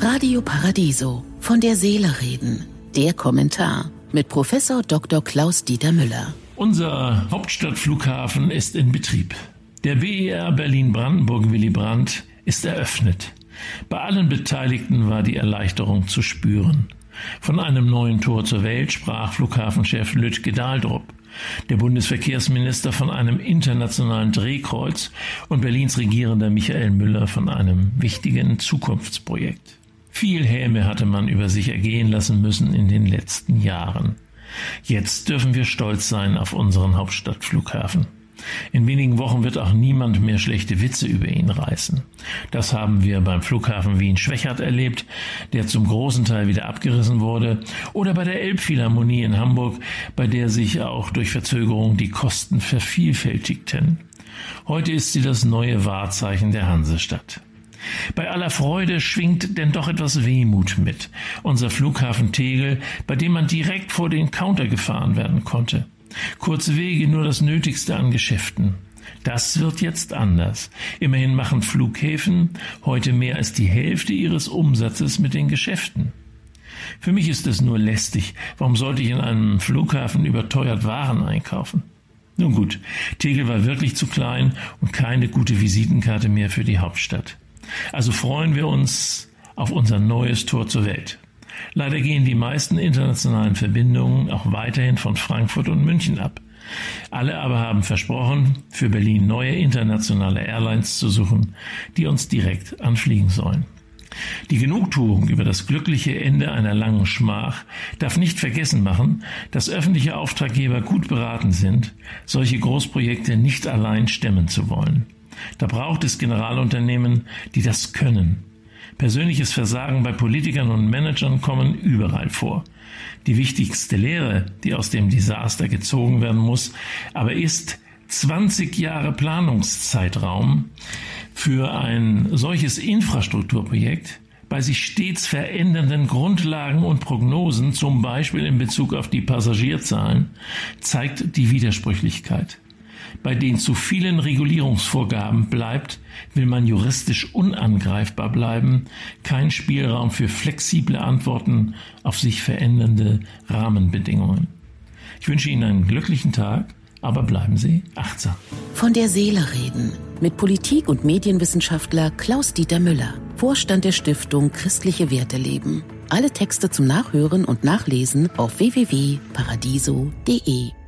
Radio Paradiso von der Seele reden. Der Kommentar mit Professor Dr. Klaus Dieter Müller. Unser Hauptstadtflughafen ist in Betrieb. Der BER Berlin-Brandenburg Willy Brandt ist eröffnet. Bei allen Beteiligten war die Erleichterung zu spüren. Von einem neuen Tor zur Welt sprach Flughafenchef Lütke Dahldrup. Der Bundesverkehrsminister von einem internationalen Drehkreuz und Berlins regierender Michael Müller von einem wichtigen Zukunftsprojekt. Viel Häme hatte man über sich ergehen lassen müssen in den letzten Jahren. Jetzt dürfen wir stolz sein auf unseren Hauptstadtflughafen. In wenigen Wochen wird auch niemand mehr schlechte Witze über ihn reißen. Das haben wir beim Flughafen Wien-Schwechat erlebt, der zum großen Teil wieder abgerissen wurde, oder bei der Elbphilharmonie in Hamburg, bei der sich auch durch Verzögerung die Kosten vervielfältigten. Heute ist sie das neue Wahrzeichen der Hansestadt. Bei aller Freude schwingt denn doch etwas Wehmut mit. Unser Flughafen Tegel, bei dem man direkt vor den Counter gefahren werden konnte. Kurze Wege, nur das Nötigste an Geschäften. Das wird jetzt anders. Immerhin machen Flughäfen heute mehr als die Hälfte ihres Umsatzes mit den Geschäften. Für mich ist es nur lästig. Warum sollte ich in einem Flughafen überteuert Waren einkaufen? Nun gut, Tegel war wirklich zu klein und keine gute Visitenkarte mehr für die Hauptstadt. Also freuen wir uns auf unser neues Tor zur Welt. Leider gehen die meisten internationalen Verbindungen auch weiterhin von Frankfurt und München ab. Alle aber haben versprochen, für Berlin neue internationale Airlines zu suchen, die uns direkt anfliegen sollen. Die Genugtuung über das glückliche Ende einer langen Schmach darf nicht vergessen machen, dass öffentliche Auftraggeber gut beraten sind, solche Großprojekte nicht allein stemmen zu wollen. Da braucht es Generalunternehmen, die das können Persönliches Versagen bei Politikern und Managern kommen überall vor. Die wichtigste Lehre, die aus dem Desaster gezogen werden muss, aber ist 20 Jahre Planungszeitraum für ein solches Infrastrukturprojekt bei sich stets verändernden Grundlagen und Prognosen, zum Beispiel in Bezug auf die Passagierzahlen, zeigt die Widersprüchlichkeit bei den zu vielen Regulierungsvorgaben bleibt, will man juristisch unangreifbar bleiben, kein Spielraum für flexible Antworten auf sich verändernde Rahmenbedingungen. Ich wünsche Ihnen einen glücklichen Tag, aber bleiben Sie achtsam. Von der Seele reden mit Politik- und Medienwissenschaftler Klaus-Dieter Müller, Vorstand der Stiftung Christliche Werte leben. Alle Texte zum Nachhören und Nachlesen auf www.paradiso.de.